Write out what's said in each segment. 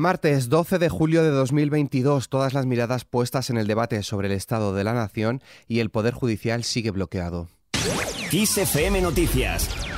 Martes 12 de julio de 2022, todas las miradas puestas en el debate sobre el estado de la nación y el Poder Judicial sigue bloqueado. Noticias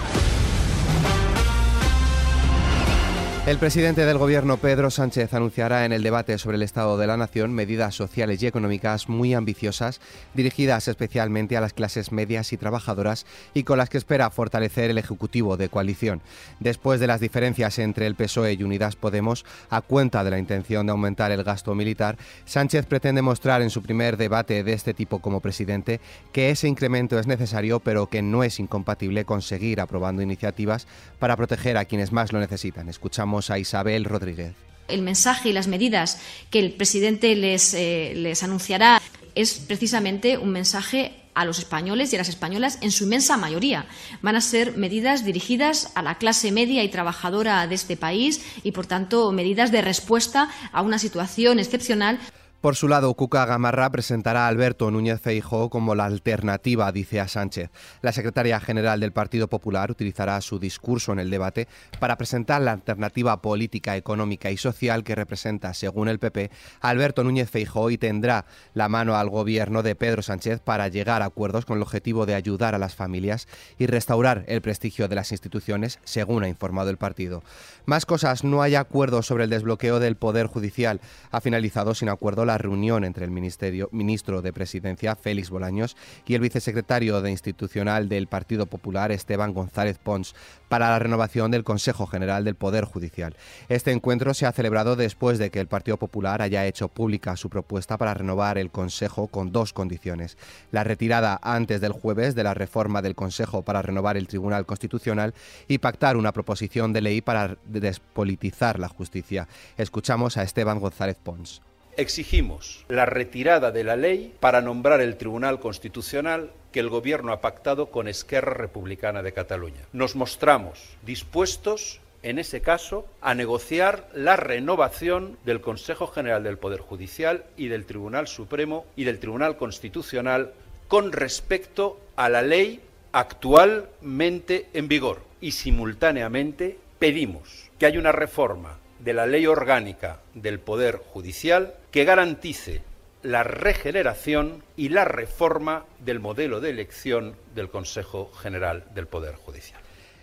El presidente del Gobierno, Pedro Sánchez, anunciará en el debate sobre el Estado de la Nación medidas sociales y económicas muy ambiciosas, dirigidas especialmente a las clases medias y trabajadoras y con las que espera fortalecer el Ejecutivo de coalición. Después de las diferencias entre el PSOE y Unidas Podemos, a cuenta de la intención de aumentar el gasto militar, Sánchez pretende mostrar en su primer debate de este tipo como presidente que ese incremento es necesario, pero que no es incompatible con seguir aprobando iniciativas para proteger a quienes más lo necesitan. Escuchamos a Isabel Rodríguez. El mensaje y las medidas que el presidente les, eh, les anunciará es precisamente un mensaje a los españoles y a las españolas en su inmensa mayoría. Van a ser medidas dirigidas a la clase media y trabajadora de este país y, por tanto, medidas de respuesta a una situación excepcional. Por su lado, Cuca Gamarra presentará a Alberto Núñez Feijóo como la alternativa, dice a Sánchez. La secretaria general del Partido Popular utilizará su discurso en el debate para presentar la alternativa política, económica y social que representa, según el PP, Alberto Núñez Feijóo y tendrá la mano al gobierno de Pedro Sánchez para llegar a acuerdos con el objetivo de ayudar a las familias y restaurar el prestigio de las instituciones, según ha informado el partido. Más cosas, no hay acuerdo sobre el desbloqueo del Poder Judicial. Ha finalizado sin acuerdo la la reunión entre el ministro de Presidencia, Félix Bolaños, y el vicesecretario de Institucional del Partido Popular, Esteban González Pons, para la renovación del Consejo General del Poder Judicial. Este encuentro se ha celebrado después de que el Partido Popular haya hecho pública su propuesta para renovar el Consejo con dos condiciones. La retirada antes del jueves de la reforma del Consejo para renovar el Tribunal Constitucional y pactar una proposición de ley para despolitizar la justicia. Escuchamos a Esteban González Pons. Exigimos la retirada de la ley para nombrar el Tribunal Constitucional que el Gobierno ha pactado con Esquerra Republicana de Cataluña. Nos mostramos dispuestos en ese caso, a negociar la renovación del Consejo General del Poder Judicial y del Tribunal Supremo y del Tribunal Constitucional con respecto a la ley actualmente en vigor. Y simultáneamente pedimos que haya una reforma de la ley orgánica del Poder Judicial que garantice la regeneración y la reforma del modelo de elección del Consejo General del Poder Judicial.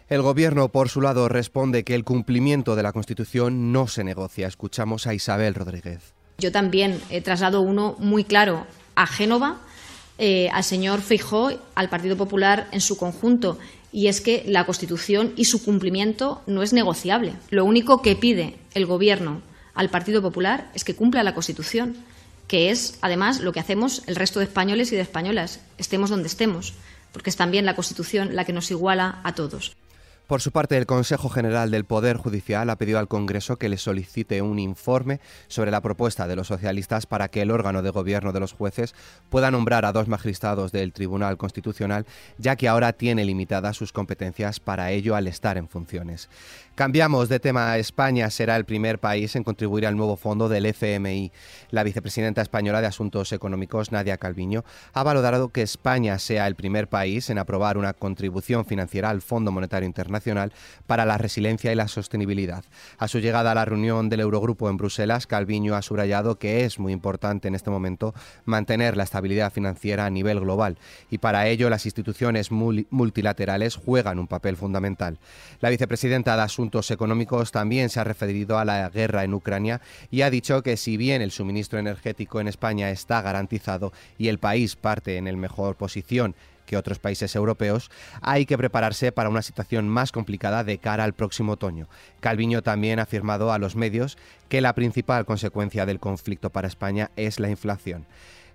El Gobierno, por su lado, responde que el cumplimiento de la Constitución no se negocia. Escuchamos a Isabel Rodríguez. Yo también he trasladado uno muy claro a Génova, eh, al señor Feijó, al Partido Popular en su conjunto y es que la Constitución y su cumplimiento no es negociable. Lo único que pide el Gobierno al Partido Popular es que cumpla la Constitución, que es, además, lo que hacemos el resto de españoles y de españolas, estemos donde estemos, porque es también la Constitución la que nos iguala a todos. Por su parte, el Consejo General del Poder Judicial ha pedido al Congreso que le solicite un informe sobre la propuesta de los socialistas para que el órgano de gobierno de los jueces pueda nombrar a dos magistrados del Tribunal Constitucional, ya que ahora tiene limitadas sus competencias para ello al estar en funciones. Cambiamos de tema. España será el primer país en contribuir al nuevo fondo del FMI. La vicepresidenta española de Asuntos Económicos, Nadia Calviño, ha valorado que España sea el primer país en aprobar una contribución financiera al Fondo Monetario Internacional para la resiliencia y la sostenibilidad. A su llegada a la reunión del Eurogrupo en Bruselas, Calviño ha subrayado que es muy importante en este momento mantener la estabilidad financiera a nivel global y para ello las instituciones multilaterales juegan un papel fundamental. La vicepresidenta de Asuntos Económicos también se ha referido a la guerra en Ucrania y ha dicho que si bien el suministro energético en España está garantizado y el país parte en el mejor posición que otros países europeos, hay que prepararse para una situación más complicada de cara al próximo otoño. Calviño también ha afirmado a los medios que la principal consecuencia del conflicto para España es la inflación.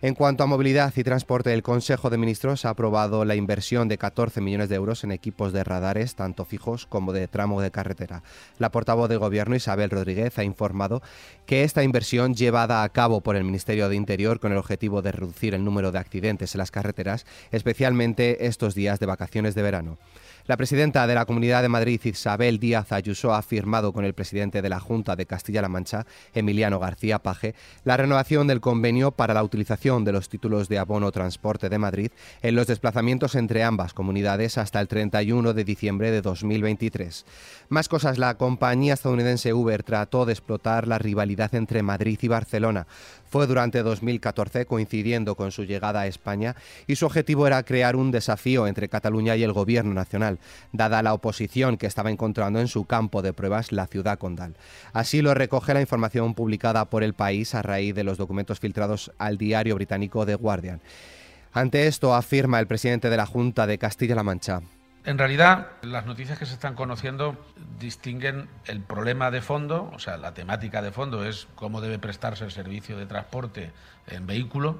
En cuanto a movilidad y transporte, el Consejo de Ministros ha aprobado la inversión de 14 millones de euros en equipos de radares, tanto fijos como de tramo de carretera. La portavoz de Gobierno, Isabel Rodríguez, ha informado que esta inversión llevada a cabo por el Ministerio de Interior con el objetivo de reducir el número de accidentes en las carreteras, especialmente estos días de vacaciones de verano. La presidenta de la Comunidad de Madrid, Isabel Díaz Ayuso, ha firmado con el presidente de la Junta de Castilla-La Mancha, Emiliano García Paje, la renovación del convenio para la utilización de los títulos de abono transporte de Madrid en los desplazamientos entre ambas comunidades hasta el 31 de diciembre de 2023. Más cosas, la compañía estadounidense Uber trató de explotar la rivalidad entre Madrid y Barcelona. Fue durante 2014, coincidiendo con su llegada a España, y su objetivo era crear un desafío entre Cataluña y el gobierno nacional, dada la oposición que estaba encontrando en su campo de pruebas la ciudad condal. Así lo recoge la información publicada por el país a raíz de los documentos filtrados al diario británico The Guardian. Ante esto afirma el presidente de la Junta de Castilla-La Mancha. En realidad, las noticias que se están conociendo distinguen el problema de fondo, o sea, la temática de fondo es cómo debe prestarse el servicio de transporte en vehículo,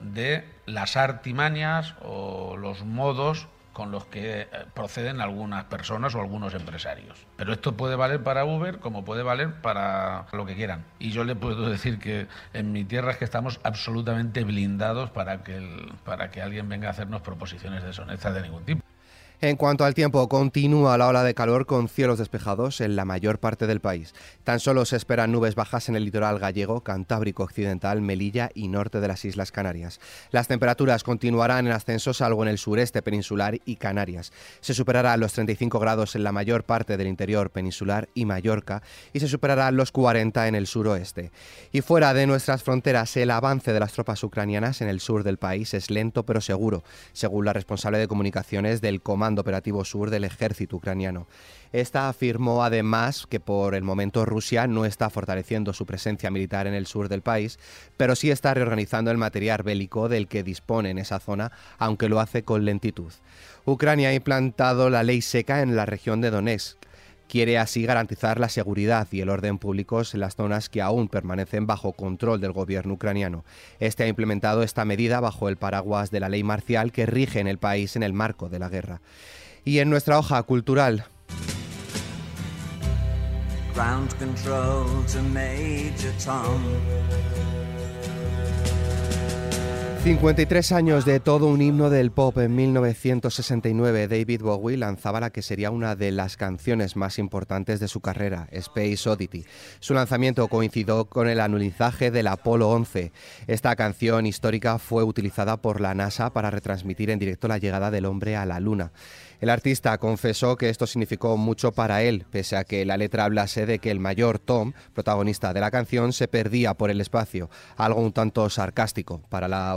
de las artimañas o los modos con los que eh, proceden algunas personas o algunos empresarios. Pero esto puede valer para Uber como puede valer para lo que quieran. Y yo le puedo decir que en mi tierra es que estamos absolutamente blindados para que, para que alguien venga a hacernos proposiciones deshonestas de ningún tipo. En cuanto al tiempo, continúa la ola de calor con cielos despejados en la mayor parte del país. Tan solo se esperan nubes bajas en el litoral gallego, cantábrico occidental, Melilla y norte de las Islas Canarias. Las temperaturas continuarán en ascenso salvo en el sureste peninsular y Canarias. Se superarán los 35 grados en la mayor parte del interior peninsular y Mallorca y se superarán los 40 en el suroeste. Y fuera de nuestras fronteras, el avance de las tropas ucranianas en el sur del país es lento pero seguro, según la responsable de comunicaciones del Comando Operativo Sur del ejército ucraniano. Esta afirmó además que por el momento Rusia no está fortaleciendo su presencia militar en el sur del país, pero sí está reorganizando el material bélico del que dispone en esa zona, aunque lo hace con lentitud. Ucrania ha implantado la ley seca en la región de Donetsk, quiere así garantizar la seguridad y el orden públicos en las zonas que aún permanecen bajo control del gobierno ucraniano. Este ha implementado esta medida bajo el paraguas de la ley marcial que rige en el país en el marco de la guerra. Y en nuestra hoja cultural, 53 años de todo un himno del pop en 1969, David Bowie lanzaba la que sería una de las canciones más importantes de su carrera, Space Oddity. Su lanzamiento coincidió con el anulizaje del Apolo 11. Esta canción histórica fue utilizada por la NASA para retransmitir en directo la llegada del hombre a la Luna. El artista confesó que esto significó mucho para él, pese a que la letra hablase de que el mayor Tom, protagonista de la canción, se perdía por el espacio, algo un tanto sarcástico para la